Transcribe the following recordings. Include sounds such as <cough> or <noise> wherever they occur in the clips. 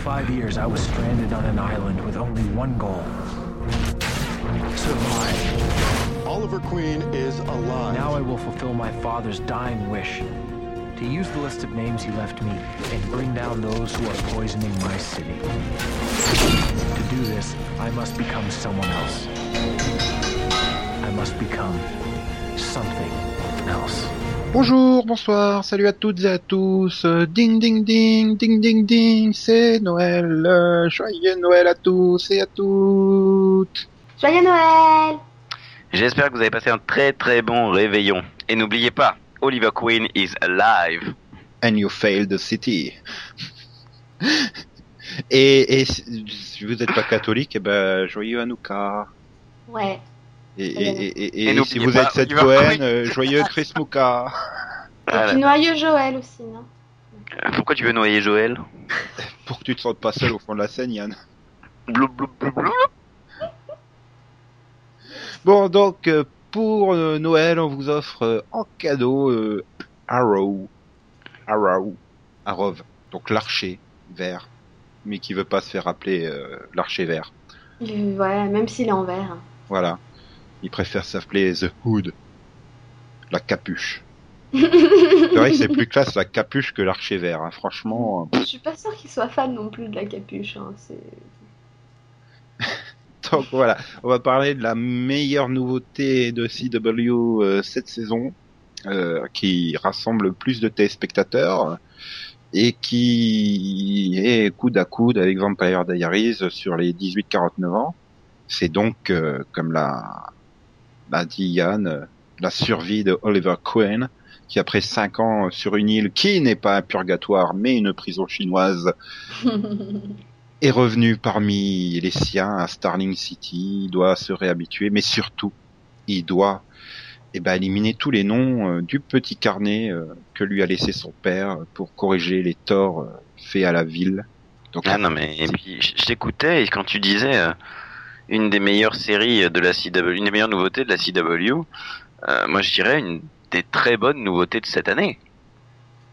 five years, I was stranded on an island with only one goal survive. Oliver Queen is alive. Now I will fulfill my father's dying wish to use the list of names he left me and bring down those who are poisoning my city. To do this, I must become someone else. I must become something else. Bonjour, bonsoir, salut à toutes et à tous. Euh, Ding ding ding, ding ding ding, c'est Noël. Euh, Joyeux Noël à tous et à toutes. Joyeux Noël J'espère que vous avez passé un très très bon réveillon. Et n'oubliez pas, Oliver Queen is alive. And you failed the city. et, et si vous n'êtes pas catholique, eh ben, joyeux Hanouka. Ouais. Et, et, et, et, Et et si vous pas, êtes cette Cohen, euh, joyeux Christmouka. Et Voilà. puis noyeux Joël aussi, non Pourquoi tu veux noyer Joël <laughs> Pour que tu te sentes pas seul au fond de la scène, Yann. Blou, blou, blou, blou. Bon, donc, euh, pour euh, Noël, on vous offre euh, en cadeau euh, Arrow. Arrow. Arrow. Donc l'archer vert. Mais qui veut pas se faire appeler euh, l'archer vert. Euh, Ouais, même s'il est en vert. Voilà. Il préfère s'appeler The Hood. La capuche. <laughs> C'est vrai que c'est plus classe la capuche que l'archer vert. hein. Franchement. euh, Je suis pas sûre qu'il soit fan non plus de la capuche. Hein. <laughs> Donc voilà, on va parler de la meilleure nouveauté de CW euh, cette saison, euh, qui rassemble le plus de téléspectateurs et qui est coude à coude avec Vampire Diaries sur les 18-49 ans. C'est donc, euh, comme l'a, l'a dit Yann, euh, la survie de Oliver Queen, qui après cinq ans sur une île qui n'est pas un purgatoire mais une prison chinoise, <laughs> est revenu parmi les siens à Starling City, il doit se réhabituer, mais surtout, il doit eh ben, éliminer tous les noms euh, du petit carnet euh, que lui a laissé son père pour corriger les torts euh, faits à la ville. Donc, Ah non mais et puis je je t'écoutais et quand tu disais euh, une des meilleures séries de la CW, une des meilleures nouveautés de la CW, euh, moi je dirais une des très bonnes nouveautés de cette année.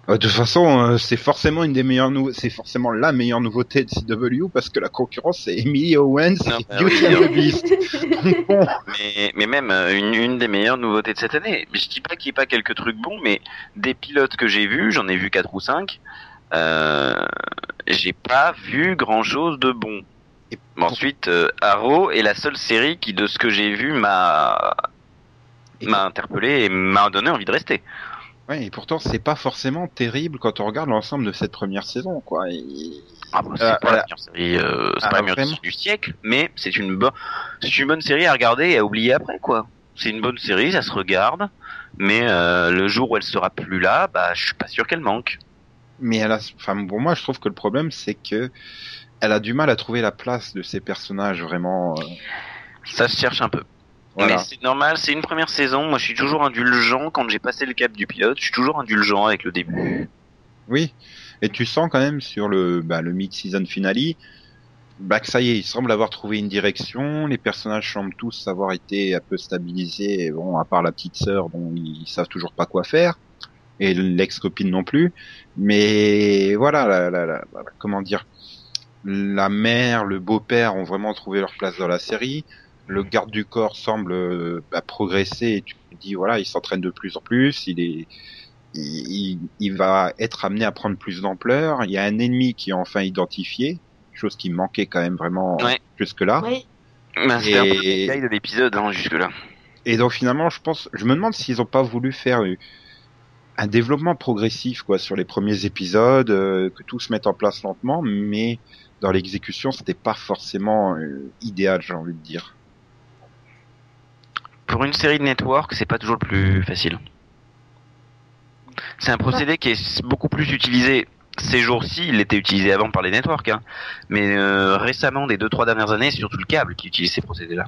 Euh, de toute façon, euh, c'est forcément une des meilleures nou- c'est forcément la meilleure nouveauté de CW parce que la concurrence c'est Emily Owens Non, et bah Beauty and the Beast. <laughs> Mais, mais même une, une des meilleures nouveautés de cette année. Je dis pas qu'il n'y ait pas quelques trucs bons, mais des pilotes que j'ai vus, j'en ai vu quatre ou cinq, euh, j'ai pas vu grand chose de bon. Ensuite, euh, Arrow est la seule série qui, de ce que j'ai vu, m'a m'a interpellé et m'a donné envie de rester. ouais, et pourtant c'est pas forcément terrible quand on regarde l'ensemble de cette première saison, quoi. Et- Ah c'est Euh, pas la meilleure série, euh, ah, pas la meilleure du siècle, mais c'est une bonne, c'est une bonne série à regarder et à oublier après, quoi. C'est une bonne série, ça se regarde, mais euh, le jour où elle sera plus là, bah, je suis pas sûr qu'elle manque. mais elle a, enfin pour moi je trouve que le problème c'est que elle a du mal à trouver la place de ces personnages vraiment. euh, Ça se cherche un peu. voilà. Mais c'est normal, c'est une première saison. Moi, je suis toujours indulgent quand j'ai passé le cap du pilote. Je suis toujours indulgent avec le début. Oui, et tu sens quand même sur le, bah, le mid-season finale, bah, que ça y est, il semble avoir trouvé une direction. Les personnages semblent tous avoir été un peu stabilisés. Bon, à part la petite sœur dont ils savent toujours pas quoi faire, et l'ex-copine non plus. Mais voilà, la, la, la- la- comment dire, la mère, le beau-père ont vraiment trouvé leur place dans la série. Le garde du corps semble euh, bah, progresser. Et tu te dis voilà, il s'entraîne de plus en plus. Il est il, il- va être amené à prendre plus d'ampleur. Il y a un ennemi qui est enfin identifié, chose qui manquait quand même vraiment Ouais. jusque-là. oui. Bah, C'était un peu Et- le détail de l'épisode hein, jusque-là. Et donc finalement, je pense, je me demande s'ils ont pas voulu faire euh, un développement progressif quoi sur les premiers épisodes, euh, que tout se mette en place lentement, mais dans l'exécution, c'était pas forcément euh, idéal, j'ai envie de dire. Pour une série de network, c'est pas toujours le plus facile. C'est un procédé qui est beaucoup plus utilisé ces jours-ci. Il était utilisé avant par les networks, hein. mais euh, récemment, des deux trois dernières années, c'est surtout le câble qui utilise ces procédés-là.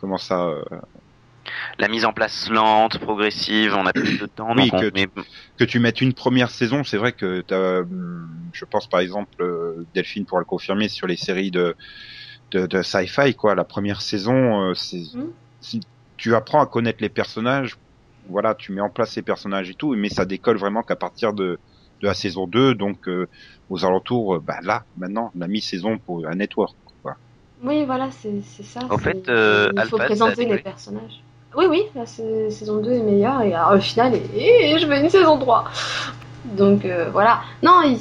Comment ça euh, La mise en place lente, progressive, on a plus de temps. Oui, donc on que- met- que tu mettes une première saison, c'est vrai que hum, je pense par exemple euh, Delphine pourra le confirmer sur les séries de de, de sci-fi quoi. La première saison, euh, c'est si tu apprends à connaître les personnages, voilà, tu mets en place ces personnages et tout, mais ça décolle vraiment qu'à partir de de la saison 2, donc euh, aux alentours, bah là, maintenant, la mi-saison pour un network. Quoi. Oui, voilà, c'est ça. En fait, euh, il faut Alpha, présenter les personnages. Oui, oui, la sa- saison 2 est meilleure et alors, au final, et, et je veux une saison 3. Donc euh, voilà. Non, il,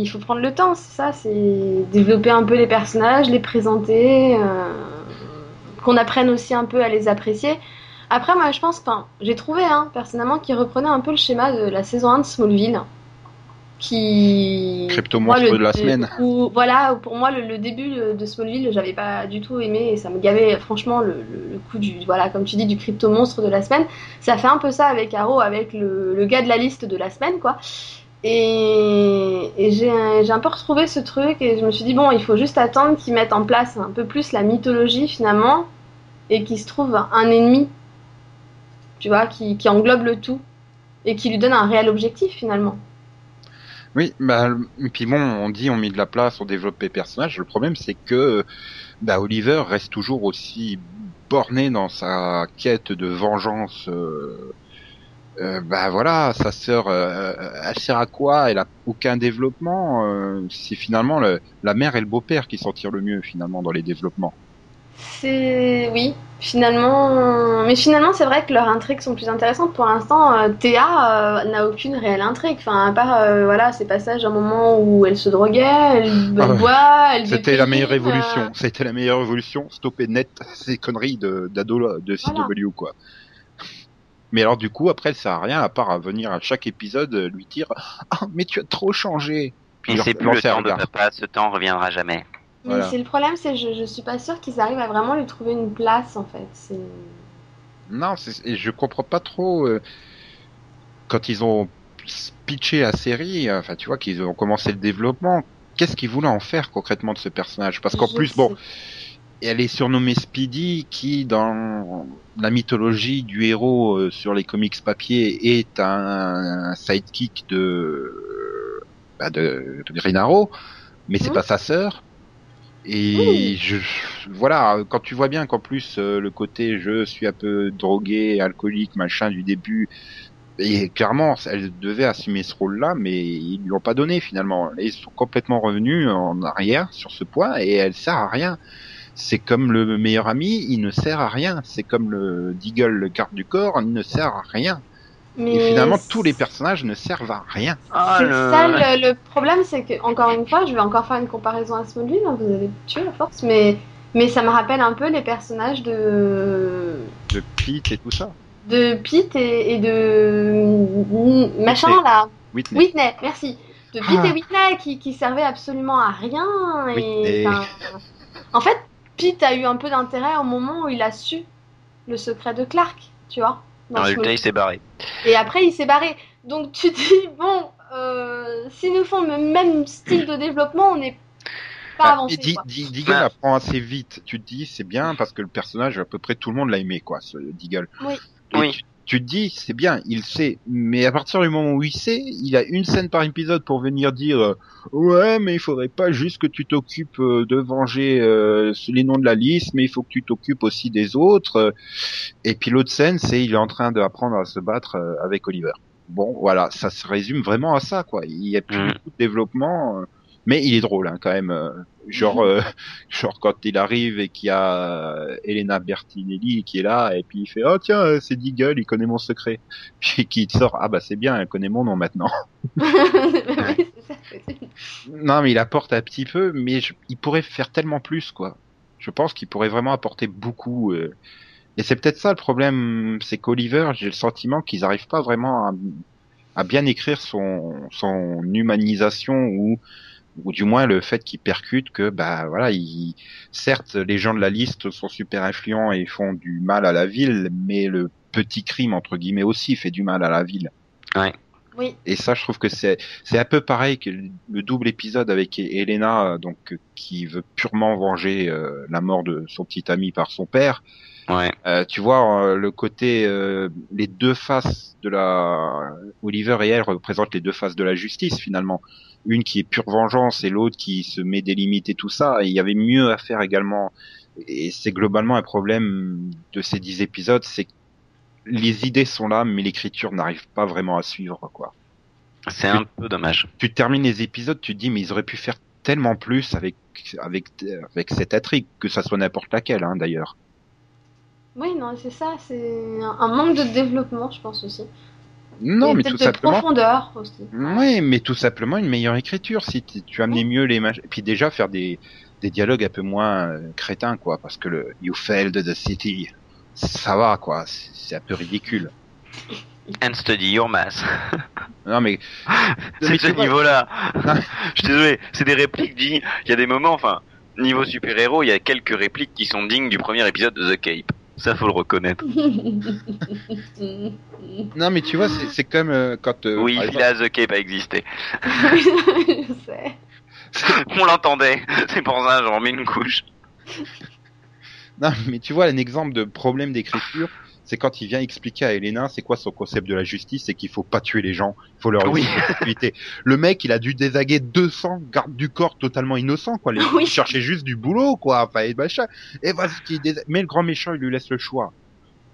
il faut prendre le temps, c'est ça, c'est développer un peu les personnages, les présenter, euh, qu'on apprenne aussi un peu à les apprécier. Après, moi, je pense, j'ai trouvé, hein, personnellement, qu'il reprenait un peu le schéma de la saison 1 de Smallville. Qui. Crypto monstre de la semaine. où- voilà, pour moi, le, le début de Smallville, j'avais pas du tout aimé et ça me gavait, franchement, le, le- le coup du, voilà, comme tu dis, du crypto monstre de la semaine. Ça fait un peu ça avec Arrow, avec le, gars de la liste de la semaine, quoi. Et, et j'ai un peu retrouvé ce truc et je me suis dit, bon, il faut juste attendre qu'ils mettent en place un peu plus la mythologie finalement et qu'il se trouve un ennemi, tu vois, qui, qui englobe le tout et qui lui donne un réel objectif finalement. Oui, bah, puis bon, on dit on met de la place, on développe les personnages. Le problème, c'est que bah, Oliver reste toujours aussi borné dans sa quête de vengeance. euh, euh, bah voilà, sa sœur, euh, elle sert à quoi? Elle a aucun développement. euh, c'est finalement le, la mère et le beau-père qui s'en tirent le mieux finalement dans les développements. C'est oui, finalement, mais finalement c'est vrai que leurs intrigues sont plus intéressantes. Pour l'instant, euh, Théa euh, n'a aucune réelle intrigue. Enfin, à part euh, voilà ces passages à un moment où elle se droguait, elle, elle Ah ouais. boit, elle. C'était la meilleure euh, évolution. C'était la meilleure évolution. Stopper net ces conneries de d'ado de CW quoi. Mais alors du coup après elle sert à rien à part à venir à chaque épisode lui dire ah mais tu as trop changé. Puis Et c'est plus le temps de papa, ce temps reviendra jamais. Mais Voilà. c'est le problème, c'est je, je suis pas sûre qu'ils arrivent à vraiment lui trouver une place en fait. C'est Non, et je comprends pas trop euh, quand ils ont pitché la série, enfin tu vois qu'ils ont commencé le développement, qu'est-ce qu'ils voulaient en faire concrètement de ce personnage? Parce qu'en plus sais bon, elle est surnommée Speedy, qui dans la mythologie du héros euh, sur les comics papier est un, un sidekick de, bah, de de Green Arrow, mais c'est Mhm. pas sa sœur. Et je, voilà, quand tu vois bien qu'en plus euh, le côté je suis un peu drogué, alcoolique, machin du début, et clairement elle devait assumer ce rôle-là, mais ils lui ont pas donné finalement. Ils sont complètement revenus en arrière sur ce point et elle sert à rien. C'est comme le meilleur ami, il ne sert à rien. C'est comme le Deagle, le garde du corps, il ne sert à rien. Mais Et finalement, tous les personnages ne servent à rien. Ah, C'est le... ça le, le problème, c'est que encore une fois, je vais encore faire une comparaison à Smallville, hein, vous avez tué à force, mais mais ça me rappelle un peu les personnages de De Pete et tout ça. de Pete et, et de machin Whitney. là, Whitney. Whitney, merci, de Pete Ah. et Whitney qui qui servaient absolument à rien et en fait, Pete a eu un peu d'intérêt au moment où il a su le secret de Clark, tu vois. Dans En résultat, Smallville. il s'est barré. Et après, il s'est barré. Donc tu te <laughs> dis, bon, euh, s'ils nous font le même style de développement, on n'est pas Bah, avancé. Ouais. apprend assez vite. Tu te dis, c'est bien parce que le personnage, à peu près tout le monde l'a aimé, quoi, ce Deagle. Oui. Et Oui. Tu, tu te dis, c'est bien, il sait. Mais à partir du moment où il sait, il a une scène par épisode pour venir dire, euh, ouais, mais il faudrait pas juste que tu t'occupes euh, de venger euh, les noms de la liste, mais il faut que tu t'occupes aussi des autres. Et puis l'autre scène, c'est il est en train d'apprendre à se battre avec Oliver. Bon, voilà, ça se résume vraiment à ça, quoi. Il y a plus Mm. beaucoup de développement, mais il est drôle, hein, quand même. euh, genre, euh, <laughs> genre quand il arrive et qu'il y a euh, Elena Bertinelli qui est là, et puis il fait, oh tiens, euh, c'est Deagle, il connaît mon secret. <laughs> Puis qui sort, ah bah c'est bien, elle connaît mon nom maintenant. <laughs> Non, mais il apporte un petit peu, mais je- il pourrait faire tellement plus, quoi. Je pense qu'il pourrait vraiment apporter beaucoup. euh. Et c'est peut-être ça le problème, c'est qu'Oliver, j'ai le sentiment qu'ils n'arrivent pas vraiment à, à bien écrire son, son humanisation ou ou du moins le fait qu'il percute que bah voilà, il, certes les gens de la liste sont super influents et font du mal à la ville, mais le petit crime entre guillemets aussi fait du mal à la ville. Oui, Et ça, je trouve que c'est c'est un peu pareil que le double épisode avec Elena, donc qui veut purement venger euh, la mort de son petit ami par son père. Ouais. Euh, tu vois euh, le côté, euh, les deux faces de la Oliver et elle représentent les deux faces de la justice finalement. Une qui est pure vengeance et l'autre qui se met des limites et tout ça. Et il y avait mieux à faire également. Et c'est globalement un problème de ces dix épisodes, c'est que les idées sont là, mais l'écriture n'arrive pas vraiment à suivre quoi. C'est un peu dommage. Tu termines les épisodes, tu te dis mais ils auraient pu faire tellement plus avec avec avec cette intrigue que ça soit n'importe laquelle hein, d'ailleurs. Oui, non, c'est ça, c'est un manque de développement, je pense aussi. Non, Et mais peut-être tout de simplement. profondeur aussi. Oui, mais tout simplement une meilleure écriture si tu, tu amenais mieux les images. Et puis déjà faire des des dialogues un peu moins euh, crétins quoi, parce que le You failed the city, ça va quoi, c'est un peu ridicule. And study your math. <laughs> Non mais <laughs> C'est ce niveau-là. <laughs> Je suis désolé, c'est des répliques dignes. Il y a des moments, enfin, niveau super-héros, il y a quelques répliques qui sont dignes du premier épisode de The Cape. Ça, faut le reconnaître. <laughs> non mais tu vois c'est c'est comme euh, quand euh, oui, par il exemple- a The Cape a existé. je sais. <laughs> On l'entendait. C'est pour ça, j'en remets une couche. Non, mais tu vois, un exemple de problème d'écriture, c'est quand il vient expliquer à Elena c'est quoi son concept de la justice, c'est qu'il faut pas tuer les gens, il faut leur Oui. laisser la sécurité. Le mec, il a dû désaguer 200 gardes du corps totalement innocents, quoi. Les Oui. ils cherchaient juste du boulot, quoi. Enfin, et machin. Et désa- mais le grand méchant, il lui laisse le choix.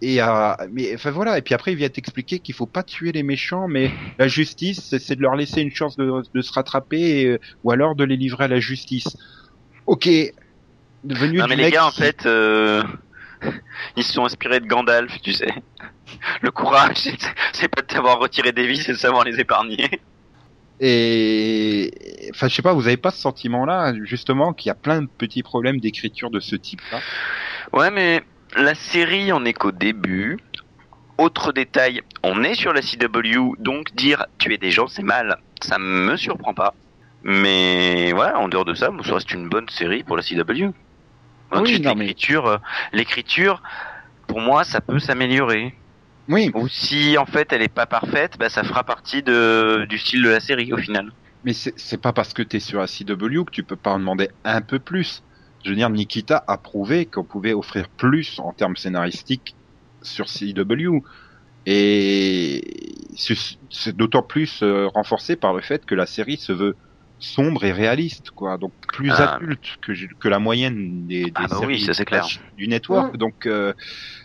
Et euh, mais enfin voilà. Et puis après, il vient t'expliquer qu'il faut pas tuer les méchants, mais la justice, c'est- de leur laisser une chance de, de se rattraper, et, ou alors de les livrer à la justice. Ok. Devenu Non, mais les mec gars, en qui- fait, euh, <laughs> ils se sont inspirés de Gandalf, tu sais. Le courage, c'est- c'est pas de savoir retirer des vies, c'est de savoir les épargner. Et enfin, je sais pas, vous avez pas ce sentiment-là, justement, qu'il y a plein de petits problèmes d'écriture de ce type-là? Ouais, mais la série, on est qu'au début. Autre détail, on est sur la CW, donc dire tuer des gens, c'est mal. Ça me surprend pas. Mais voilà, en dehors de ça, ça reste une bonne série pour la CW. Mais- l'écriture, euh, l'écriture, pour moi, ça peut s'améliorer. Oui, Ou si en fait elle est pas parfaite, bah ça fera partie de, du style de la série au final. mais c'est c'est pas parce que t'es sur la CW que tu peux pas en demander un peu plus. Je veux dire, Nikita a prouvé qu'on pouvait offrir plus en termes scénaristiques sur CW. Et c'est c'est d'autant plus euh, renforcé par le fait que la série se veut sombre et réaliste, quoi. Donc plus Ah. adulte que, que la moyenne des, des Ah bah oui, séries ça, c'est clair. du network. Donc euh,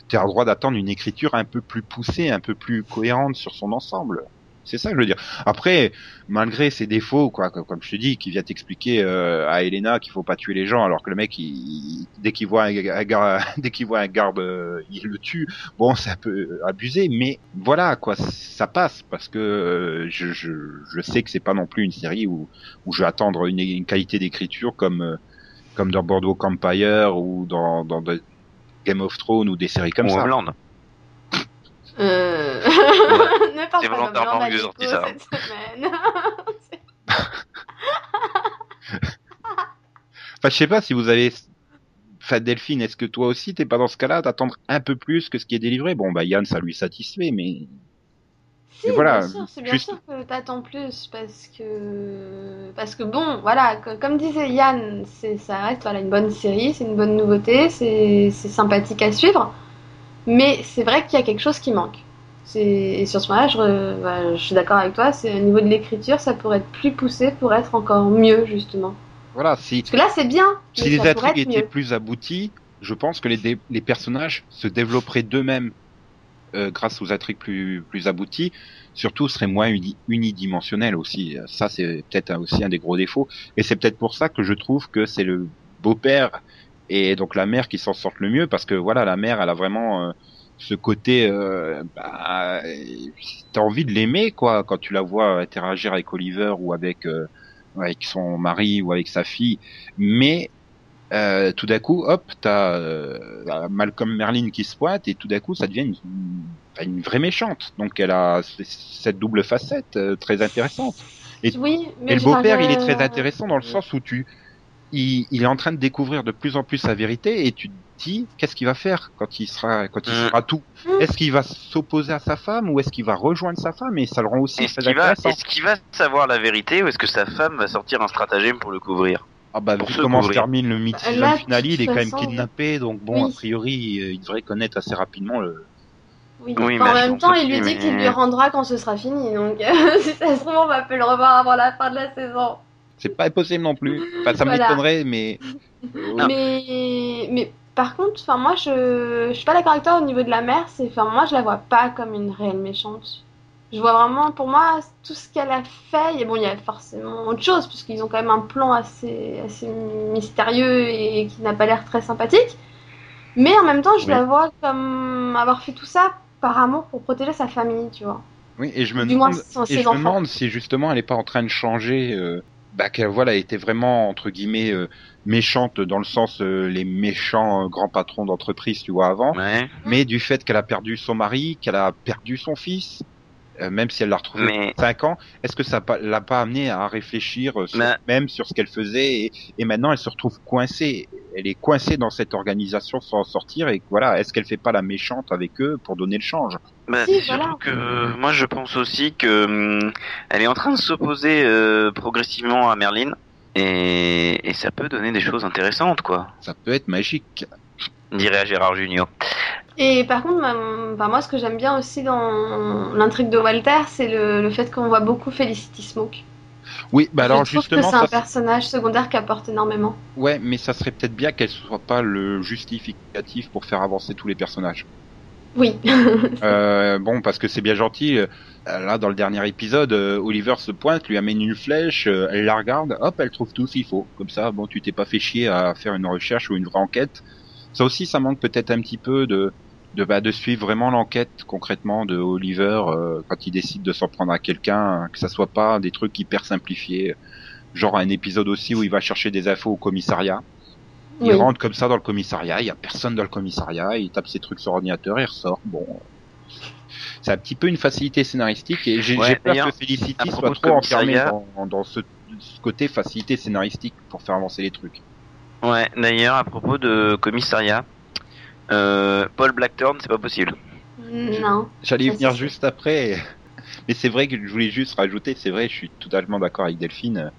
tu as le droit d'attendre une écriture un peu plus poussée, un peu plus cohérente sur son ensemble. C'est ça que je veux dire. Après, malgré ses défauts, quoi, comme, comme je te dis, qui vient t'expliquer euh, à Elena qu'il faut pas tuer les gens, alors que le mec, il, il- dès qu'il voit un, un gar- <laughs> dès qu'il voit un garde, euh, il le tue. Bon, c'est un peu abusé, mais voilà, quoi, ça passe parce que euh, je, je, je sais que c'est pas non plus une série où, où je vais attendre une, une qualité d'écriture comme euh, comme dans Boardwalk Empire ou dans, Game of Thrones ou des séries comme Ou ça. Homeland. Euh... <laughs> ne parle pas volontairement à sorti Nico ça. cette semaine. <laughs> <laughs> Enfin, je sais pas si vous avez. Enfin, Delphine, est-ce que toi aussi t'es pas dans ce cas-là d'attendre un peu plus que ce qui est délivré? Bon, bah Yann, ça lui satisfait, mais Si, Et voilà, bien sûr, c'est bien juste- sûr que t'attends plus parce que parce que bon, voilà, co- comme disait Yann, c'est ça reste voilà une bonne série, c'est une bonne nouveauté, c'est c'est sympathique à suivre, mais c'est vrai qu'il y a quelque chose qui manque. Et sur ce point-là, je, bah, je suis d'accord avec toi, c'est au niveau de l'écriture, ça pourrait être plus poussé pour être encore mieux justement. voilà, si Parce que là, c'est bien, si les intrigues étaient mieux. plus abouties, je pense que les, personnages se développeraient d'eux-mêmes euh, grâce aux intrigues plus plus abouties. Surtout, seraient moins uni- unidimensionnels aussi. Ça, c'est peut-être aussi un des gros défauts. Et c'est peut-être pour ça que je trouve que c'est le beau-père et donc la mère qui s'en sortent le mieux parce que voilà, la mère, elle a vraiment euh, ce côté, euh, bah, t'as envie de l'aimer quoi quand tu la vois interagir avec Oliver ou avec euh, avec son mari ou avec sa fille, mais euh, tout d'un coup, hop, t'as euh, Malcolm Merlin qui se pointe et tout d'un coup, ça devient une, une, une vraie méchante. Donc elle a cette double facette euh, très intéressante. Et- Oui, mais Et le beau-père, il est très intéressant dans le sens où tu, il, il est en train de découvrir de plus en plus sa vérité et tu te dis qu'est-ce qu'il va faire quand il sera, quand il Mm. sera tout? Est-ce qu'il va s'opposer à sa femme ou est-ce qu'il va rejoindre sa femme? Et ça le rend aussi Est-ce très qu'il va, intéressant. est-ce qu'il va savoir la vérité ou est-ce que sa femme va sortir un stratagème pour le couvrir? Ah bah vu comment se termine le mythe season là, de finale, il est quand même kidnappé, donc bon, oui. a priori, euh, il devrait connaître assez rapidement le. Oui, en mais je même temps, il lui dit mais- qu'il lui rendra quand ce sera fini. Donc, <laughs> si ça se trouve, on va plus le revoir avant la fin de la saison. C'est pas impossible non plus. Enfin, ça Voilà. m'étonnerait, mais. Ah. Mais, mais par contre, enfin, moi, je, je suis pas d'accord avec toi au niveau de la mère. C'est, enfin, moi, je la vois pas comme une réelle méchante. Je vois vraiment, pour moi, tout ce qu'elle a fait, et bon, il y a forcément autre chose, puisqu'ils ont quand même un plan assez, assez mystérieux et qui n'a pas l'air très sympathique. Mais en même temps, je Oui. la vois comme avoir fait tout ça par amour pour protéger sa famille, tu vois. Oui, et je me demande, son- et ses je me enfants. demande si justement elle est pas en train de changer, euh, bah qu'elle voilà, était vraiment entre guillemets euh, méchante dans le sens euh, les méchants euh, grands patrons d'entreprise, tu vois avant, Ouais. mais du fait qu'elle a perdu son mari, qu'elle a perdu son fils, euh, même si elle l'a retrouvé Mais 5 ans, est-ce que ça l'a pas amené à réfléchir euh, sur Mais- même sur ce qu'elle faisait et, et maintenant elle se retrouve coincée. Elle est coincée dans cette organisation sans en sortir et voilà, est-ce qu'elle fait pas la méchante avec eux pour donner le change? Bah, Si, c'est voilà. surtout que moi je pense aussi que hum, elle est en train de s'opposer euh, progressivement à Merlin et, et ça peut donner des choses intéressantes quoi, Ça peut être magique. Dirait Gérard Junior. Et par contre, ma- enfin, moi, ce que j'aime bien aussi dans l'intrigue de Walter, c'est le, le fait qu'on voit beaucoup Felicity Smoke. Oui, bah alors je trouve justement, que c'est un personnage secondaire qui apporte énormément. ouais, mais ça serait peut-être bien qu'elle soit pas le justificatif pour faire avancer tous les personnages. Oui. <laughs> Euh, bon, parce que c'est bien gentil. euh, Là, dans le dernier épisode, euh, Oliver se pointe, lui amène une flèche, elle la regarde, hop, elle trouve tout ce qu'il faut. Comme ça, bon, tu t'es pas fait chier à faire une recherche ou une vraie enquête. Ça aussi, ça manque peut-être un petit peu de de bah, de suivre vraiment l'enquête concrètement de Oliver euh, quand il décide de s'en prendre à quelqu'un, que ça soit pas des trucs hyper simplifiés. Genre un épisode aussi où il va chercher des infos au commissariat. Il Oui. rentre comme ça dans le commissariat, il y a personne dans le commissariat, il tape ses trucs sur ordinateur et il ressort. Bon, c'est un petit peu une facilité scénaristique et j'ai Ouais, j'ai peur que Felicity soit trop enfermée dans, dans ce, ce côté facilité scénaristique pour faire avancer les trucs. Ouais, d'ailleurs à propos de commissariat, euh, Paul Blackthorne c'est pas possible. Non. J'allais y venir juste après, <laughs> mais c'est vrai que je voulais juste rajouter, c'est vrai, je suis totalement d'accord avec Delphine.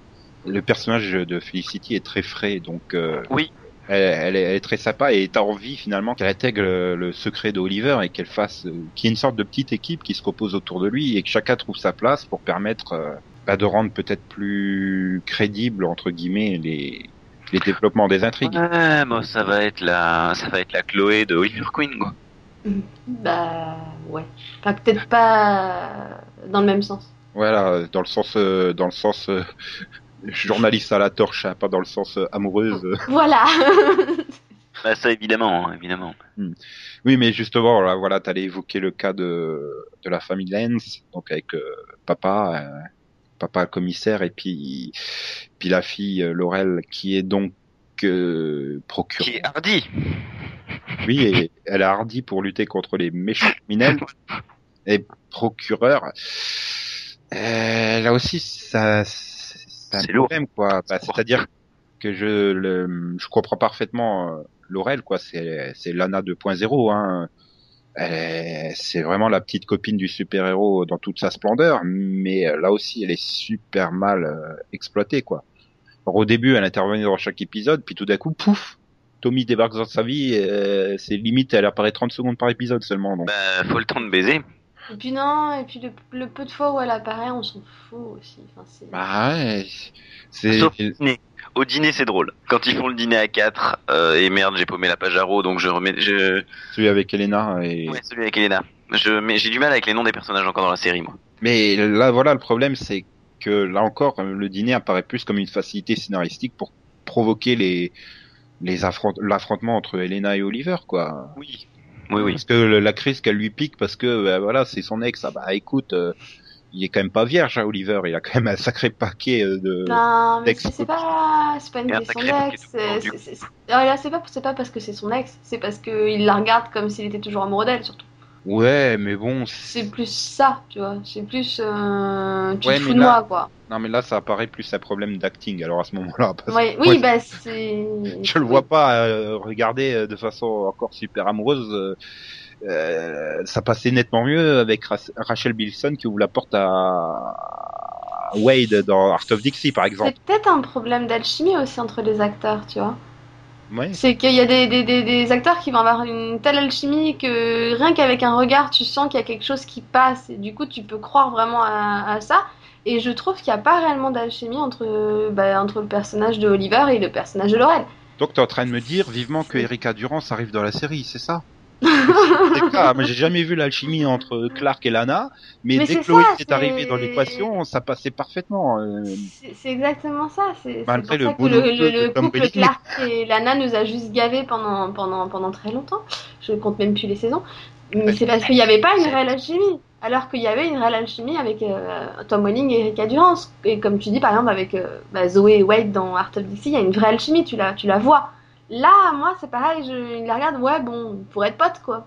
Le personnage de Felicity est très frais, donc euh, Oui. elle, elle est, elle est très sympa et t'as envie finalement qu'elle intègre le, le secret d'Oliver et qu'elle fasse, euh, qu'il y ait une sorte de petite équipe qui se repose autour de lui et que chacun trouve sa place pour permettre euh, bah, de rendre peut-être plus crédible entre guillemets les les développements des intrigues. Ouais, moi ça va être la, ça va être la Chloé de Oliver Queen quoi. Bah, ouais. Enfin, peut-être pas dans le même sens. Voilà, dans le sens, euh, dans le sens euh, journaliste à la torche, hein, pas dans le sens euh, amoureuse. Voilà. <laughs> Bah ça évidemment, hein, évidemment. Oui, mais justement, là, voilà, t'allais évoquer le cas de de la famille Lenz, donc avec euh, papa, euh, papa commissaire, et puis puis la fille euh, Laurel, qui est donc euh, procureur. Qui est hardy. Oui, et elle est hardie pour lutter contre les méchants criminels. et procureur. Euh, là aussi, ça, c'est un lourd. problème, quoi. Bah. C'est-à-dire que je, le, je comprends parfaitement euh, Laurel, quoi. C'est, c'est Lana 2.0, hein. Elle est- C'est vraiment la petite copine du super-héros dans toute sa splendeur, mais euh, là aussi, elle est super mal euh, exploitée, quoi. Alors, au début, elle intervenait dans chaque épisode, puis tout d'un coup, pouf, Tommy débarque dans sa vie, euh, c'est limite, elle apparaît 30 secondes par épisode seulement. Donc. Bah faut le temps de baiser. Et puis non, et puis le, le peu de fois où elle apparaît, on s'en fout aussi. Enfin, c'est... Bah ouais, c'est Sauf au dîner. C'est drôle. Quand ils font le dîner à 4, euh, et merde, j'ai paumé la page à Ro, donc je remets, je, celui avec Elena et ouais, celui avec Elena. Je, mais j'ai du mal avec les noms des personnages encore dans la série, moi. mais là voilà le problème c'est que là encore le dîner apparaît plus comme une facilité scénaristique pour provoquer les les affront- l'affrontement entre Elena et Oliver quoi. Oui. Oui, oui. Parce que la crise qu'elle lui pique parce que bah, voilà c'est son ex ah bah écoute euh, il est quand même pas vierge hein, Oliver il a quand même un sacré paquet euh, de Non, mais c'est pas, c'est pas une question d'ex. c'est- c'est- ah, là, c'est pas, c'est pas parce que c'est son ex, c'est parce qu'il la regarde comme s'il était toujours amoureux d'elle, surtout. ouais mais bon C'est plus ça, tu vois. C'est plus. euh, tu Ouais, te fous de là- moi, quoi. non mais là ça apparaît plus un problème d'acting alors à ce moment-là parce Ouais, que oui, bah c'est. <laughs> je le vois pas euh, regarder euh, de façon encore super amoureuse. euh, euh, ça passait nettement mieux avec Ra- Rachel Bilson qui ouvre la porte à, à Wade dans Art of Dixie par exemple. C'est peut-être un problème d'alchimie aussi entre les acteurs, tu vois. Ouais. C'est qu'il y a des, des, des, des acteurs qui vont avoir une telle alchimie que rien qu'avec un regard, tu sens qu'il y a quelque chose qui passe. Et du coup, tu peux croire vraiment à, à ça. Et je trouve qu'il n'y a pas réellement d'alchimie entre, bah, entre le personnage de Oliver et le personnage de Laurel. Donc t'es en train de me dire vivement que Erika Durance arrive dans la série, c'est ça? <laughs> mais j'ai jamais vu l'alchimie entre Clark et Lana, mais, Mais dès que ça, est arrivé dans l'équation, ça passait parfaitement. euh, C'est exactement ça. C'est pour Malgré le ça que le, couple. Clark et Lana nous a juste gavé pendant, pendant, pendant très longtemps. Je compte même plus les saisons. Mais c'est parce qu'il n'y avait pas une réelle alchimie. Alors qu'il y avait une réelle alchimie avec euh, Tom Welling et Erika Durance. Et comme tu dis, par exemple, avec euh, bah, Zoé et Wade dans Art of DC, il y a une vraie alchimie, tu la, tu la vois. Là, moi, c'est pareil, je la regarde, ouais, bon, pour être pote, quoi.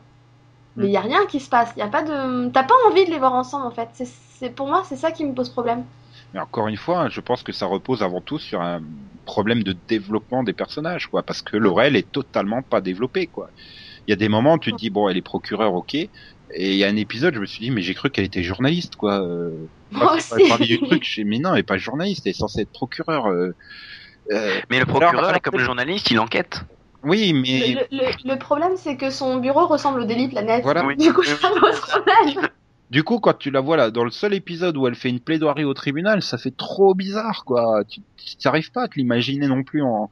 Mais il n'y a rien qui se passe. Il y a pas de... T'as pas envie de les voir ensemble, en fait. C'est- Pour moi, c'est ça qui me pose problème. Mais encore une fois, je pense que ça repose avant tout sur un problème de développement des personnages, quoi, parce que Laurel est totalement pas développée, quoi. Il y a des moments où tu te dis bon, elle est procureure, ok, et il y a un épisode, je me suis dit mais j'ai cru qu'elle était journaliste, quoi. Euh, Moi pas- aussi. pas parler du truc, mais non, elle est pas journaliste, elle est censée être procureure. euh, Mais le procureur, Alors, est comme le journaliste, il enquête. oui, mais Le, le- le problème, c'est que son bureau ressemble au Daily Planet. Voilà. Oui. Du coup, ça pose problème. Du coup, quand tu la vois là, dans le seul épisode où elle fait une plaidoirie au tribunal, ça fait trop bizarre, quoi. Tu n'arrives pas à te l'imaginer non plus en.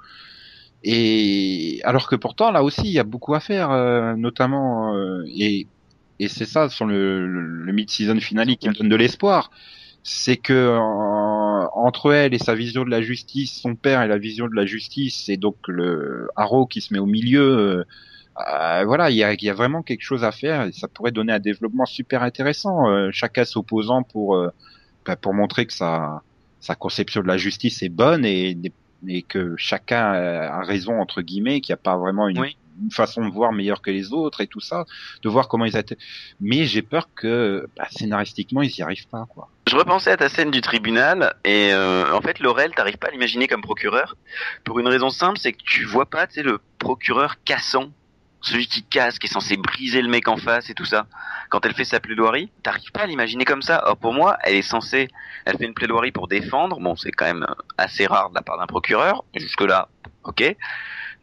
Et alors que pourtant, là aussi, il y a beaucoup à faire, euh, notamment euh, et et c'est ça sur le, le, le mid-season finale qui me donne de l'espoir, c'est que euh, entre elle et sa vision de la justice, son père et la vision de la justice, et donc le Arrow qui se met au milieu. euh, euh, voilà, il y a, y a vraiment quelque chose à faire et ça pourrait donner un développement super intéressant. euh, chacun s'opposant pour bah, pour montrer que sa sa conception de la justice est bonne et, et que chacun a raison entre guillemets, qu'il n'y a pas vraiment une. Une façon de voir meilleure que les autres et tout ça, de voir comment ils étaient. Mais j'ai peur que bah, scénaristiquement ils y arrivent pas quoi. Je repensais à ta scène du tribunal et euh, en fait Laurel, t'arrives pas à l'imaginer comme procureur pour une raison simple, c'est que tu vois pas, tu le procureur cassant, celui qui casse, qui est censé briser le mec en face et tout ça. Quand elle fait sa plaidoirie, t'arrives pas à l'imaginer comme ça. Or pour moi, elle est censée, elle fait une plaidoirie pour défendre. Bon, c'est quand même assez rare de la part d'un procureur. Jusque là, ok.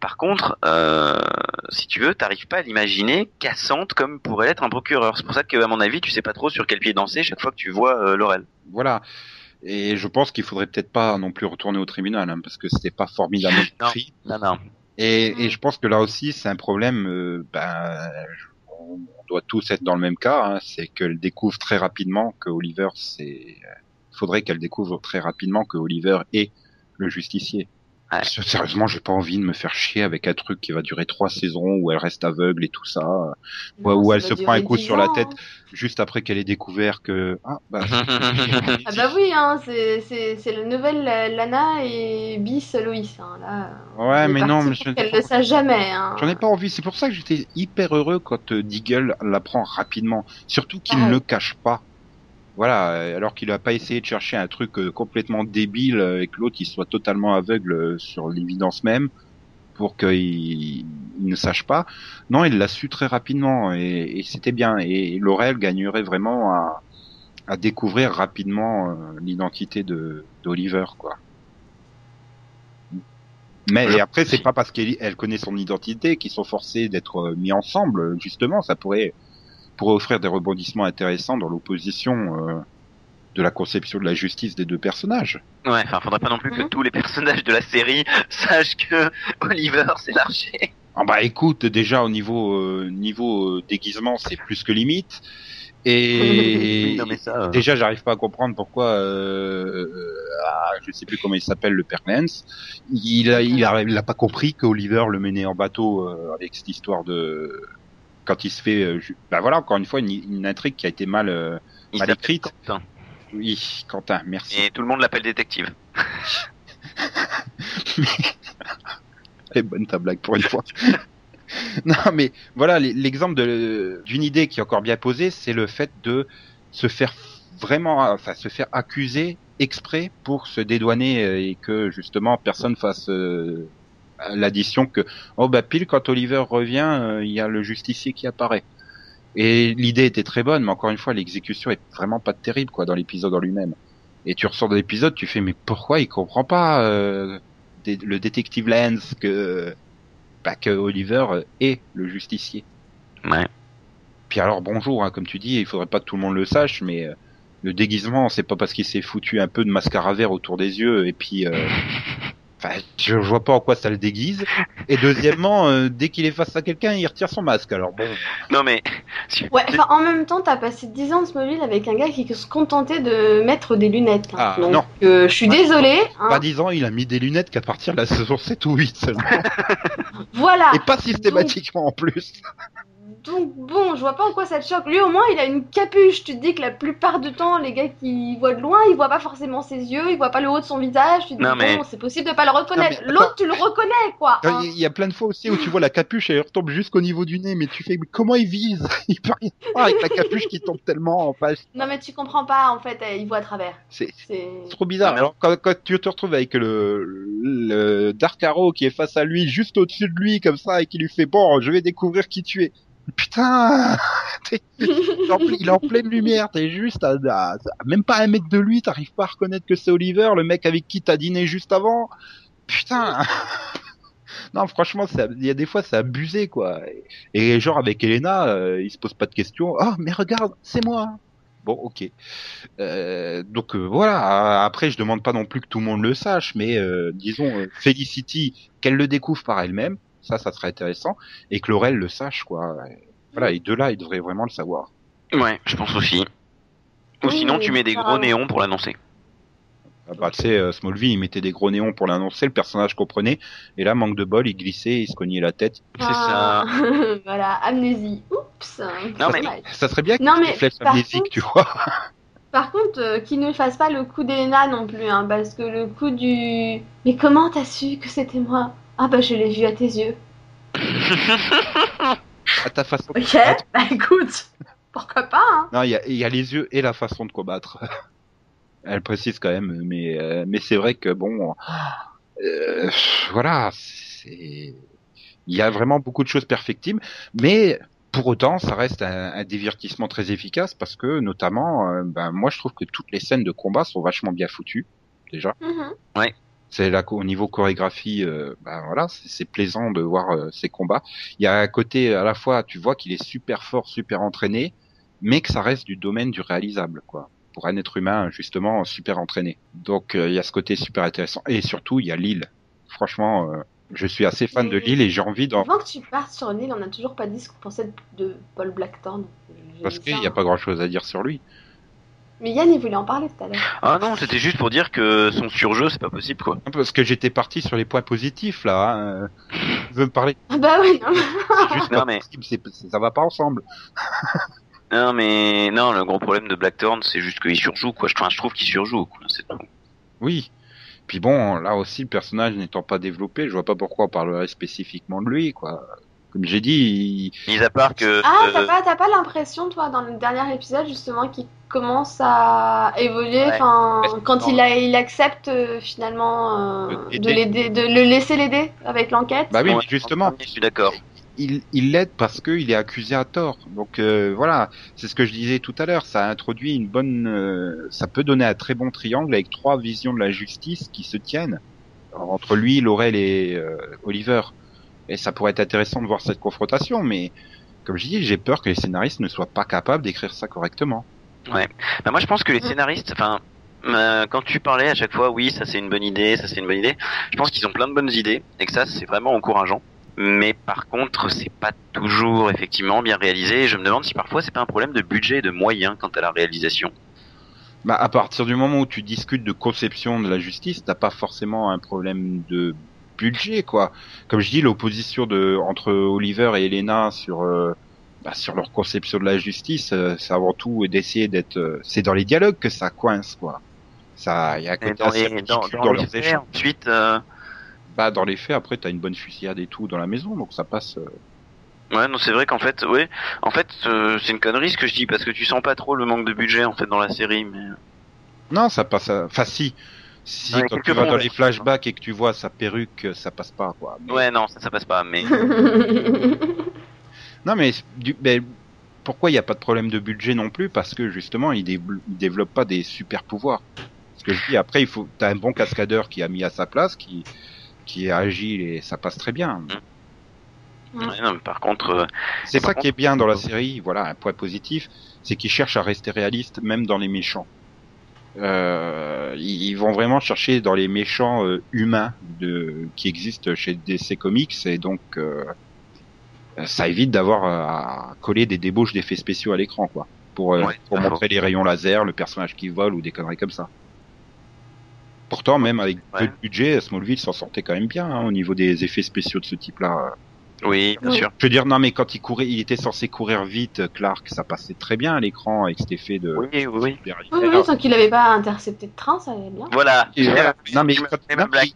Par contre, euh, si tu veux, t'arrives pas à l'imaginer cassante comme pourrait être un procureur. C'est pour ça que, à mon avis, tu sais pas trop sur quel pied danser chaque fois que tu vois euh, Laurel. Voilà. Et je pense qu'il faudrait peut-être pas non plus retourner au tribunal hein, parce que c'était pas formidablement <laughs> Non. écrit. Non, non. Et, et je pense que là aussi, c'est un problème. euh, ben, on, doit tous être dans le même cas. Hein, c'est qu'elle découvre très rapidement que Oliver, c'est. Faudrait qu'elle découvre très rapidement que Oliver est le justicier. Ouais. Sérieusement, j'ai pas envie de me faire chier avec un truc qui va durer trois saisons où elle reste aveugle et tout ça, Non, où ça elle se prend un coup 10 sur la tête. hein. juste après qu'elle ait découvert que ah bah. <laughs> Ah bah oui, hein, c'est c'est- c'est la nouvelle euh, Lana et Bis Loïs. Hein, là, on Ouais, mais non, mais je- qu'elle ne sache jamais. Hein. J'en ai pas envie. C'est pour ça que j'étais hyper heureux quand euh, Deagle l'apprend rapidement. Surtout qu'il ne le cache pas. Voilà, euh, alors qu'il a pas essayé de chercher un truc euh, complètement débile euh, et que l'autre il soit totalement aveugle sur l'évidence même pour qu'il il ne sache pas. Non, il l'a su très rapidement et, et c'était bien. Et Laurel gagnerait vraiment à, à découvrir rapidement l'identité de d'Oliver, quoi. Mais et après, c'est pas parce qu'elle elle connaît son identité qu'ils sont forcés d'être mis ensemble. Justement, ça pourrait pourrait offrir des rebondissements intéressants dans l'opposition euh, de la conception de la justice des deux personnages. Ouais, enfin, faudrait pas non plus que Mhm. tous les personnages de la série <laughs> sachent que <laughs> Oliver c'est l'archer. Ah bah écoute, déjà au niveau euh, niveau euh, déguisement, c'est plus que limite. Et <laughs> non mais ça. euh, déjà, j'arrive pas à comprendre pourquoi. Euh, euh, ah, je sais plus comment il s'appelle le père Nance. Il a, il a, il a pas compris que Oliver le menait en bateau euh, avec cette histoire de quand il se fait. euh, bah voilà, encore une fois, une, une intrigue qui a été mal. euh, mal écrite. Quentin. Oui, Quentin, merci. Et tout le monde l'appelle détective. <laughs> Elle est bonne ta blague pour une fois. <laughs> non, mais voilà, l'exemple d'une idée qui est encore bien posée, c'est le fait de se faire vraiment, enfin, se faire accuser exprès pour se dédouaner euh, et que justement personne fasse euh, l'addition que oh bah pile quand Oliver revient, euh, il y a le justicier qui apparaît. Et l'idée était très bonne, mais encore une fois, l'exécution est vraiment pas terrible quoi dans l'épisode en lui-même. Et tu ressors de l'épisode, tu fais mais pourquoi il comprend pas euh, le détective Lance que bah, que Oliver euh, est le justicier? Ouais. Puis alors bonjour, hein, comme tu dis, il faudrait pas que tout le monde le sache, mais euh, le déguisement, c'est pas parce qu'il s'est foutu un peu de mascara vert autour des yeux et puis euh, Enfin, je, je vois pas en quoi ça le déguise. Et deuxièmement, euh, dès qu'il est face à quelqu'un, il retire son masque. Alors bon, Non mais Ouais, enfin en même temps, t'as passé 10 ans de Smallville avec un gars qui se contentait de mettre des lunettes. hein. Ah, Donc, non. euh, je suis désolée. hein. pas disant, il a mis des lunettes qu'à partir de la saison 7 ou 8 seulement. <laughs> Voilà. Et pas systématiquement en plus. Donc bon, je vois pas en quoi ça te choque. Lui au moins, il a une capuche. Tu te dis que la plupart du temps, les gars qui voient de loin, ils voient pas forcément ses yeux, ils voient pas le haut de son visage. Tu te Non, dis mais- bon, c'est possible de pas le reconnaître. L'autre, tu le reconnais quoi. hein. Il y a plein de fois aussi où tu vois la capuche, elle retombe jusqu'au niveau du nez, mais tu fais, mais comment il vise? <laughs> Il peut rien faire avec la capuche qui tombe tellement en face. Non mais tu comprends pas. En fait, euh, il voit à travers. C'est trop bizarre. Mais- Alors quand, quand tu te retrouves avec le, le Dark Arrow qui est face à lui, juste au-dessus de lui comme ça, et qui lui fait bon, je vais découvrir qui tu es. Putain, <laughs> il est en pleine lumière, t'es juste à, à- même pas un mètre de lui, t'arrives pas à reconnaître que c'est Oliver, le mec avec qui t'as dîné juste avant. Putain. <laughs> Non, franchement, il y a des fois, c'est abusé, quoi. Et, genre avec Elena, euh, il se pose pas de questions. Oh, mais regarde, c'est moi. Bon, ok. Euh, donc euh, voilà. Après, je demande pas non plus que tout le monde le sache, mais euh, disons Felicity, qu'elle le découvre par elle-même, ça, ça serait intéressant, et que Laurel le sache, quoi. Voilà, et de là, il devrait vraiment le savoir. ouais, je pense aussi. Ou sinon tu mets des gros néons pour l'annoncer. Ah bah, tu sais, euh, Smallville, il mettait des gros néons pour l'annoncer, le personnage comprenait, et là, manque de bol, il glissait, il se cognait la tête. C'est ça. Ah, <laughs> voilà, amnésie. Oups. Non, mais- dommage. Ça serait bien qu'il par amnésiques, contre- tu vois. Par contre, euh, qu'il ne fasse pas le coup d'Elena non plus, hein, parce que le coup du. Mais comment t'as su que c'était moi? Ah bah je l'ai vu à tes yeux. <laughs> À ta façon de Ok, combattre. bah écoute, pourquoi pas hein Non, il y a, il y a les yeux et la façon de combattre. <laughs> Elle précise quand même, mais euh, mais c'est vrai que bon, euh, voilà, c'est il y a vraiment beaucoup de choses perfectibles, mais pour autant, ça reste un, un divertissement très efficace parce que notamment, euh, ben moi je trouve que toutes les scènes de combat sont vachement bien foutues déjà. Mhm. C'est là qu'au niveau chorégraphie, euh, ben voilà, c'est plaisant de voir euh, ces combats. Il y a un côté à la fois, tu vois qu'il est super fort, super entraîné, mais que ça reste du domaine du réalisable, quoi. Pour un être humain justement super entraîné. Donc euh, il y a ce côté super intéressant et surtout il y a l'île. Franchement, euh, je suis assez fan de l'île et j'ai envie d'en Avant que tu partes sur l'île, on n'a toujours pas dit ce qu'on pensait de Paul Blackthorne. Parce qu'il n'y a pas grand chose à dire sur lui. Mais Yann, il voulait en parler tout à l'heure. Ah non, c'était juste pour dire que son surjeu, c'est pas possible quoi. Parce que j'étais parti sur les points positifs là. Hein. Tu veux me parler? Ah bah oui, non, mais- C'est juste Non, pas mais- possible, c'est- ça va pas ensemble. <laughs> Non mais non, le gros problème de Blackthorn, c'est juste qu'il surjoue quoi. Je, enfin, je trouve qu'il surjoue. Quoi. C'est tout. Oui. Puis bon, là aussi, le personnage n'étant pas développé, je vois pas pourquoi on parlerait spécifiquement de lui, quoi. Comme j'ai dit, il- Mis à part que Ah, euh, t'as pas, t'as pas l'impression, toi, dans le dernier épisode, justement, qu'il commence à évoluer, Ouais. enfin, Ouais, quand il, a, il accepte euh, finalement euh, De de l'aider. de le laisser l'aider avec l'enquête. bah oui, ouais, justement, Je suis d'accord. il il l'aide parce qu'il est accusé à tort. Donc euh, voilà, c'est ce que je disais tout à l'heure. Ça introduit une bonne, euh, ça peut donner un très bon triangle avec trois visions de la justice qui se tiennent entre lui, Laurel et euh, Oliver. Et ça pourrait être intéressant de voir cette confrontation, mais comme je dis, j'ai peur que les scénaristes ne soient pas capables d'écrire ça correctement. Bah, moi, je pense que les Mm. scénaristes, enfin, euh, quand tu parlais à chaque fois, oui, ça c'est une bonne idée, ça c'est une bonne idée. Je pense qu'ils ont plein de bonnes idées et que ça c'est vraiment encourageant. Mais par contre, c'est pas toujours effectivement bien réalisé. Et je me demande si parfois c'est pas un problème de budget et de moyens quant à la réalisation. Bah, à partir du moment où tu discutes de conception de la justice, t'as pas forcément un problème de budget, quoi. Comme je dis, l'opposition de entre Oliver et Elena sur euh, bah, sur leur conception de la justice, euh, c'est avant tout d'essayer d'être. euh, c'est dans les dialogues que ça coince, quoi. Ça, il y a un côté dans assez les, dans, ridicule dans dans les leurs faits, échanges. ensuite, euh, Bah, dans les faits, après, t'as une bonne fusillade et tout dans la maison, donc ça passe. euh, ouais, non, c'est vrai qu'en fait, ouais, en fait, euh, c'est une connerie ce que je dis parce que tu sens pas trop le manque de budget en fait dans la série. Mais Non, ça passe. à- Enfin, si. Si Ouais, quand tu vas dans les flashbacks et que tu vois sa perruque, ça passe pas, quoi. Mais- ouais, non, ça, ça passe pas. Mais <laughs> Non, mais du, ben, pourquoi il n'y a pas de problème de budget non plus? Parce que justement, il, dé- il développe pas des super pouvoirs. Ce que je dis, après, il faut, t'as un bon cascadeur qui a mis à sa place, qui, qui est agile et ça passe très bien. Mm. Ouais, non, mais par contre, euh, C'est ça qui est bien dans la série. Voilà, un point positif, c'est qu'il cherche à rester réaliste même dans les méchants. Euh, ils ils vont vraiment chercher dans les méchants euh, humains de, qui existent chez DC Comics et donc euh, ça évite d'avoir à coller des débauches d'effets spéciaux à l'écran quoi pour, euh, Ouais, pour montrer les rayons laser, le personnage qui vole ou des conneries comme ça. Pourtant même avec peu Ouais. de budget, Smallville s'en sortait quand même bien hein, au niveau des effets spéciaux de ce type-là. Oui, bien sûr. Je veux dire non mais quand il courait, il était censé courir vite, Clark, ça passait très bien à l'écran avec cet effet de Oui, oui, oui. Oui, oui, tant qu'il avait pas intercepté de train, ça allait bien. Voilà. Et. Non, mais quand- non, blague.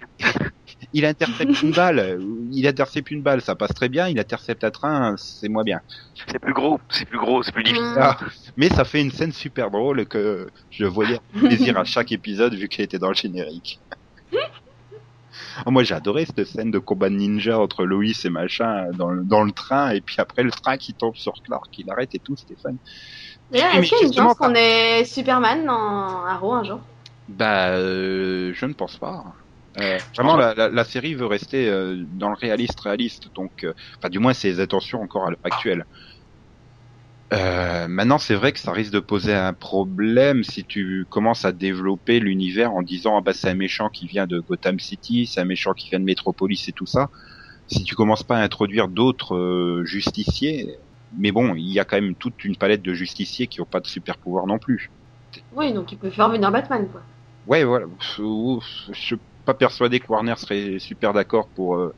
Il intercepte une balle, euh, il intercepte une balle, ça passe très bien, il intercepte un train, c'est moins bien. C'est plus gros, c'est plus gros, c'est plus difficile. Mm. Ah, mais ça fait une scène super drôle que je voyais avec <laughs> plaisir à chaque épisode vu qu'elle était dans le générique. Ah, Moi j'ai adoré cette scène de combat de ninja entre Loïs et machin dans le, dans le train et puis après le train qui tombe sur Clark, il arrête et tout, Stéphane. D'ailleurs, est-ce qu'il y a une justement, chance qu'on ait Superman dans Arrow un jour? Bah, euh, je ne pense pas. Euh, vraiment, la, la, la série veut rester euh, dans le réaliste réaliste, donc, euh, enfin, du moins, c'est les intentions encore à l'heure actuelle. Euh, maintenant, c'est vrai que ça risque de poser un problème si tu commences à développer l'univers en disant ah bah c'est un méchant qui vient de Gotham City, c'est un méchant qui vient de Metropolis et tout ça. Si tu commences pas à introduire d'autres euh, justiciers, mais bon, il y a quand même toute une palette de justiciers qui ont pas de super pouvoir non plus. Oui, donc il peut faire venir Batman, quoi. Ouais, voilà. Je pas persuadé que Warner serait super d'accord pour euh,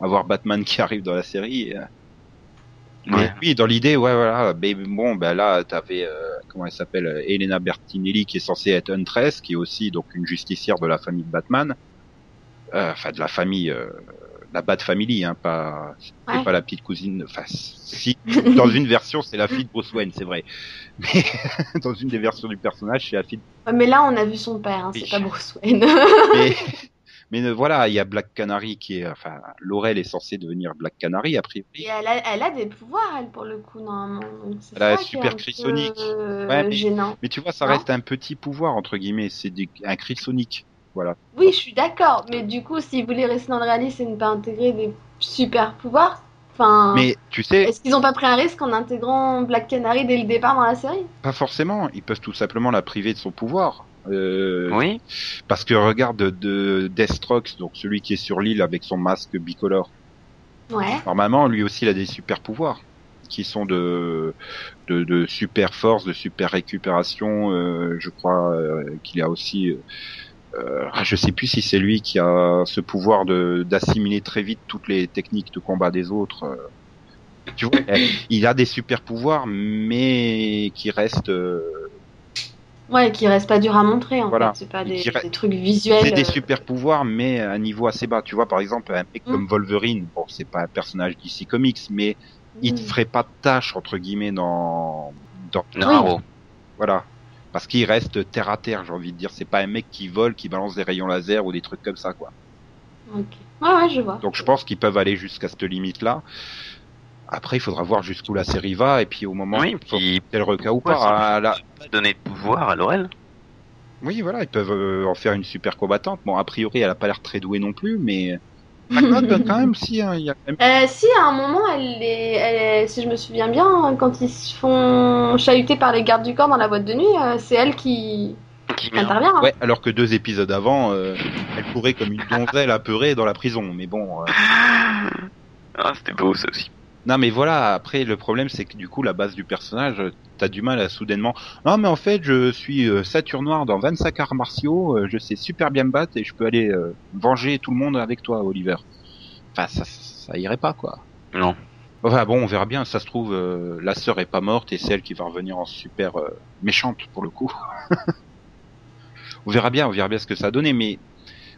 avoir Batman qui arrive dans la série. euh. Mais Ouais. oui, dans l'idée, ouais, voilà. Mais bon, ben là, t'avais euh, comment elle s'appelle, euh, Elena Bertinelli qui est censée être Huntress, qui est aussi donc une justicière de la famille de Batman. Euh, Enfin, de la famille, euh, la Bat Family, hein, pas, pas la petite cousine. Enfin, si <laughs> dans une version, c'est la fille de Bruce Wayne, c'est vrai. Mais <laughs> dans une des versions du personnage, c'est la fille Ouais, mais là, on a vu son père, hein, c'est pas Bruce Wayne. <laughs> mais, mais euh, voilà, il y a Black Canary qui est, enfin, Laurel est censée devenir Black Canary a priori. Et elle a, elle a des pouvoirs, elle, pour le coup, normalement. Elle a super un cri peu, sonique. euh, Ouais, mais- gênant. Mais tu vois, ça Non. reste un petit pouvoir entre guillemets, c'est des- un cri sonique. Voilà. Oui, je suis d'accord, mais du coup, s'ils voulaient rester dans le réalisme et ne pas intégrer des super pouvoirs, enfin. Mais tu sais, Est-ce qu'ils ont pas pris un risque en intégrant Black Canary dès le départ dans la série? Pas forcément. Ils peuvent tout simplement la priver de son pouvoir. Euh, Oui. Parce que regarde de Deathstroke, donc celui qui est sur l'île avec son masque bicolore. Ouais. Normalement, lui aussi, il a des super pouvoirs qui sont de de, de super force, de super récupération. euh, je crois euh, qu'il a aussi, euh, ah, je sais plus si c'est lui qui a ce pouvoir de d'assimiler très vite toutes les techniques de combat des autres. euh. Tu vois, il a des super pouvoirs, mais qui restent. euh, Ouais, qui reste pas dur à montrer en Voilà. fait. C'est pas des, trucs visuels. C'est des euh, super pouvoirs, mais à un niveau assez bas. Tu vois, par exemple, un mec Mm. comme Wolverine, bon, c'est pas un personnage d'ici comics, mais il ne mm. ferait pas de tâche entre guillemets dans dans Non, Oui. Voilà parce qu'il reste terre à terre j'ai envie de dire c'est pas un mec qui vole qui balance des rayons laser ou des trucs comme ça quoi Ok. Ouais, ouais, je vois. donc je pense qu'ils peuvent aller jusqu'à cette limite là après il faudra voir jusqu'où la série va et puis au moment Oui, où puis tel requin ou pas Ah, là- pas donner de pouvoir à Laurel. oui voilà ils peuvent euh, en faire une super combattante bon a priori elle a pas l'air très douée non plus mais Black <laughs> quand même si hein, il y a quand même Euh, si, à un moment, elle est, elle est- si je me souviens bien, quand ils se font chahuter par les gardes du corps dans la boîte de nuit, euh, c'est elle qui intervient. hein. ouais alors que deux épisodes avant euh, elle courait comme une donzelle apeurée dans la prison mais bon euh, Ah, c'était beau ça aussi. Non mais voilà, après le problème c'est que du coup la base du personnage, t'as du mal à soudainement. Non mais en fait je suis euh, Saturne Noir dans 25 arts martiaux, euh, je sais super bien me battre et je peux aller euh, venger tout le monde avec toi Oliver. Enfin ça, ça, ça irait pas quoi. Non. Enfin bon on verra bien, ça se trouve euh, la sœur est pas morte et c'est elle qui va revenir en super euh, méchante pour le coup. <laughs> on verra bien, on verra bien ce que ça a donné mais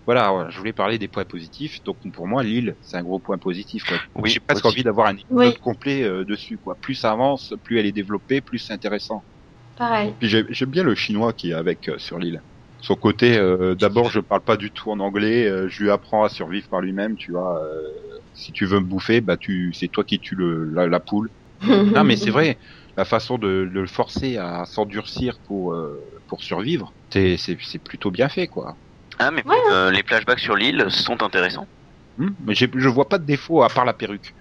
voilà, je voulais parler des points positifs. Donc pour moi, Lille, c'est un gros point positif. Quoi. Oui, J'ai presque aussi. envie d'avoir un épisode Oui. complet euh, dessus. Quoi. Plus ça avance, plus elle est développée, plus c'est intéressant. Pareil. J'aime bien le chinois qui est avec euh, sur l'île. Son côté, euh, d'abord, je parle pas du tout en anglais. euh, je lui apprends à survivre par lui-même. Tu vois, euh, si tu veux me bouffer, bah tu, c'est toi qui tues le, la, la poule. <laughs> Non, mais c'est vrai. La façon de, de le forcer à s'endurcir pour euh, pour survivre, c'est c'est c'est plutôt bien fait, quoi. Ah, mais Ouais, euh, les flashbacks sur l'île sont intéressants. Hmm, mais je vois pas de défaut à part la perruque.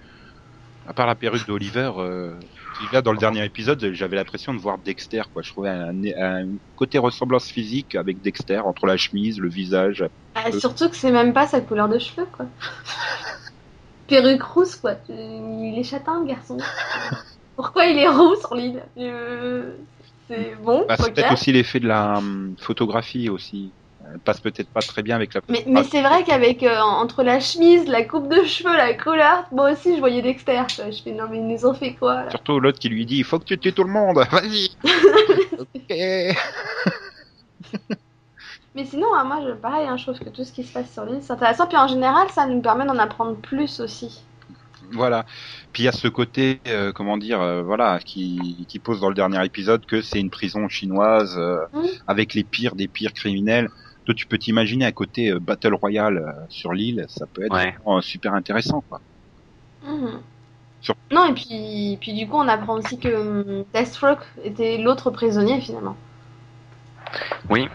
À part la perruque d'Oliver, euh, qui là dans le dernier épisode, j'avais l'impression de voir Dexter. Quoi. Je trouvais un, un côté ressemblance physique avec Dexter entre la chemise, le visage. Ah, surtout que c'est même pas sa couleur de cheveux, quoi. <laughs> Perruque rousse, quoi. Il est châtain, le garçon. Pourquoi il est roux sur l'île? Euh, C'est bon, Bah, c'est peut-être aussi l'effet de la hum, photographie aussi. Elle passe peut-être pas très bien avec la Mais, mais c'est vrai qu'avec euh, entre la chemise, la coupe de cheveux, la couleur, moi aussi je voyais Dexter. quoi. Je fais non mais ils nous ont fait quoi là? Surtout l'autre qui lui dit il faut que tu tues tout le monde, <laughs> vas-y. <laughs> ok. <laughs> Mais sinon, hein, moi je, pareil, hein, je trouve que tout ce qui se passe sur l'île c'est intéressant. Puis en général, ça nous permet d'en apprendre plus aussi. Voilà. Puis il y a ce côté, euh, comment dire, euh, voilà, qui, qui pose dans le dernier épisode que c'est une prison chinoise euh, Mm. avec les pires des pires criminels. Toi, tu peux t'imaginer à côté euh, Battle Royale euh, sur l'île, ça peut être Ouais. vraiment, euh, super intéressant, quoi. Mhm. Sur- Non, et puis, puis du coup, on apprend aussi que hum, Deathstroke était l'autre prisonnier finalement. Oui.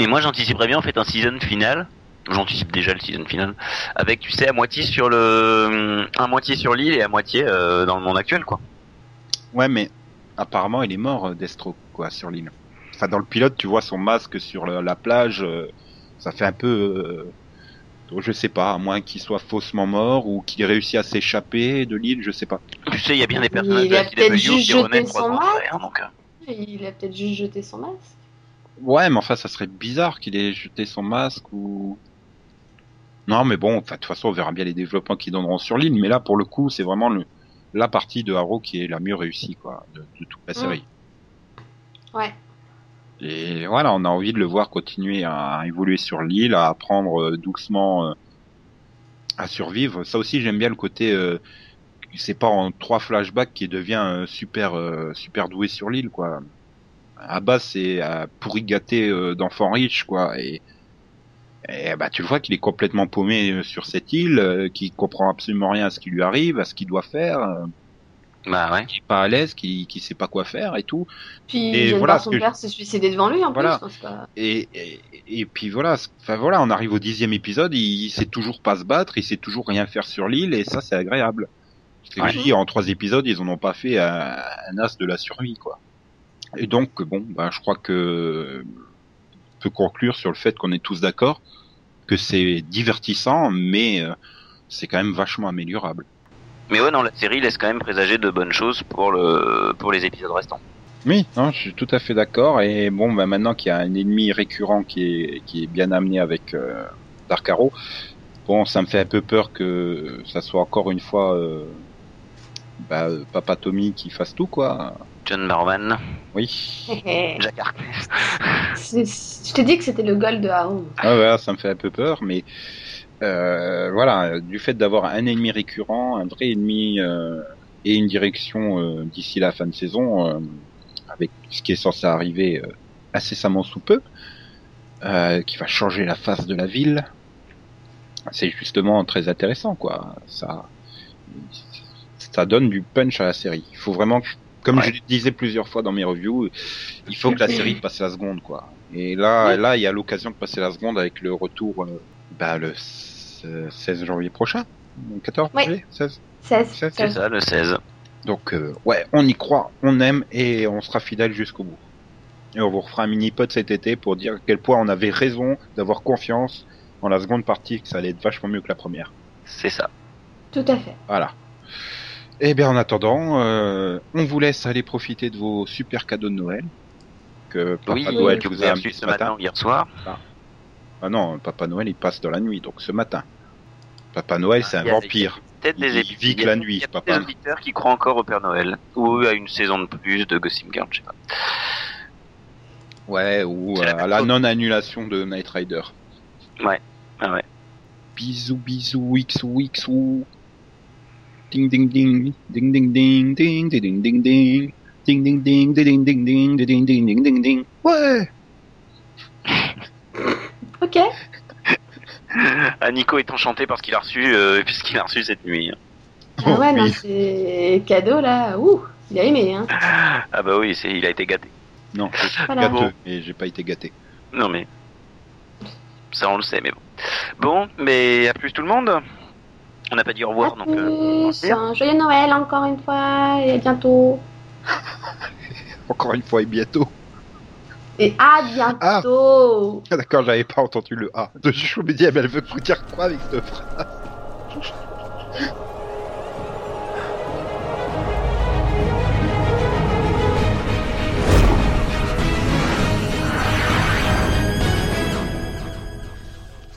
Et moi, j'anticiperais bien en fait un season final. J'anticipe déjà le season final. Avec, tu sais, à moitié sur le, à moitié sur l'île et à moitié euh, dans le monde actuel, quoi. Ouais, mais apparemment, il est mort, Deathstroke, quoi, sur l'île. Enfin, dans le pilote, tu vois son masque sur la plage, euh, ça fait un peu, euh, je sais pas, à moins qu'il soit faussement mort ou qu'il ait réussi à s'échapper de l'île, je sais pas. Tu sais, il y a bien des Il personnages de a la peut-être CW juste qui jeté renaissent son trois ans hein, donc. euh, Il a peut-être juste jeté son masque. Ouais, mais enfin, ça serait bizarre qu'il ait jeté son masque ou. Non, mais bon, enfin, de toute façon, on verra bien les développements qu'ils donneront sur l'île. Mais là, pour le coup, c'est vraiment le, la partie de Arrow qui est la mieux réussie, quoi, de, de toute la Mm. série. Ouais. Et voilà, on a envie de le voir continuer à évoluer sur l'île, à apprendre euh, doucement euh, à survivre. Ça aussi, j'aime bien le côté. Euh, c'est pas en trois flashbacks qu'il devient euh, super super doué sur l'île, quoi. À base, c'est pourri gâté d'enfants riches, quoi. Et, et bah, tu le vois qu'il est complètement paumé sur cette île, qu'il comprend absolument rien à ce qui lui arrive, à ce qu'il doit faire, Bah ouais. qu'il est pas à l'aise, qu'il qu'il sait pas quoi faire et tout. Puis Et voilà son que père se suicider devant lui en Voilà. plus. pas- Et, et, et puis voilà, enfin voilà, on arrive au dixième épisode, il, il sait toujours pas se battre, il sait toujours rien faire sur l'île, et ça c'est agréable. Parce que Ouais. je dis, en trois épisodes, ils en ont pas fait un, un as de la survie, quoi. Et donc, bon, bah, je crois que on peut conclure sur le fait qu'on est tous d'accord que c'est divertissant, mais euh, c'est quand même vachement améliorable. Mais ouais, non, la série laisse quand même présager de bonnes choses pour le, pour les épisodes restants. Oui, non, je suis tout à fait d'accord. Et bon, bah, maintenant qu'il y a un ennemi récurrent qui est, qui est bien amené avec euh, Dark Arrow, bon, ça me fait un peu peur que ça soit encore une fois euh, bah, euh, Papa Tommy qui fasse tout, quoi. John Barman, Oui. <laughs> Jack Harkness. Je t'ai dit que c'était le goal de Arrow. Ah ouais, ça me fait un peu peur, mais euh, voilà, du fait d'avoir un ennemi récurrent, un vrai ennemi euh, et une direction euh, d'ici la fin de saison, euh, avec ce qui est censé arriver euh, incessamment sous peu, euh, qui va changer la face de la ville, c'est justement très intéressant, quoi. Ça, ça donne du punch à la série. Il faut vraiment, que- comme Ouais. je le disais plusieurs fois dans mes reviews, il faut que la série passe la seconde, quoi. Et là, là, il y a l'occasion de passer la seconde avec le retour, bah, le 16 janvier prochain. 14 Oui. janvier 16 16. C'est C'est ça, le 16. Donc, euh, ouais, on y croit, on aime et on sera fidèle jusqu'au bout. Et on vous refera un mini-pod cet été pour dire à quel point on avait raison d'avoir confiance en la seconde partie, que ça allait être vachement mieux que la première. C'est ça. Tout à fait. Voilà. Et bien en attendant, euh, on vous laisse aller profiter de vos super cadeaux de Noël que Papa Oui, Noël vous a reçu ce matin. matin ou hier soir. Ah ah non, Papa Noël, il passe dans la nuit, donc ce matin. Papa Noël, c'est un vampire. Des, il, des il vit que la nuit, il y a des qui croient encore au Père Noël, ou à une saison de plus de Gossip Girl, je sais pas. Ouais, ou à la non-annulation de Night Rider. Ouais, ah ouais. Bisous, bisous, x x ou. Ding ding ding, ding ding ding, ding ding ding ding, ding ding ding, ding ding ding, ding ding ding, ding ding ding. Ouais. Ok. <laughs> Ah, Nico est enchanté parce qu'il a reçu, euh, puisqu'il a reçu cette nuit. Ah ouais, non, c'est cadeau là. Ouh, il a aimé, hein. <laughs> Ah bah oui, c'est, il a été gâté. Non, je suis Voilà. gâteux, et j'ai pas été gâté. Non mais. Ça on le sait, mais bon. Bon, mais à plus tout le monde. On n'a pas dit au revoir, à donc. euh, on va tous, le dire. un joyeux Noël encore une fois et à bientôt. <laughs> Encore une fois et bientôt. Et à bientôt. Ah, D'accord, j'avais pas entendu le A. Ah, mais elle veut dire quoi avec cette phrase?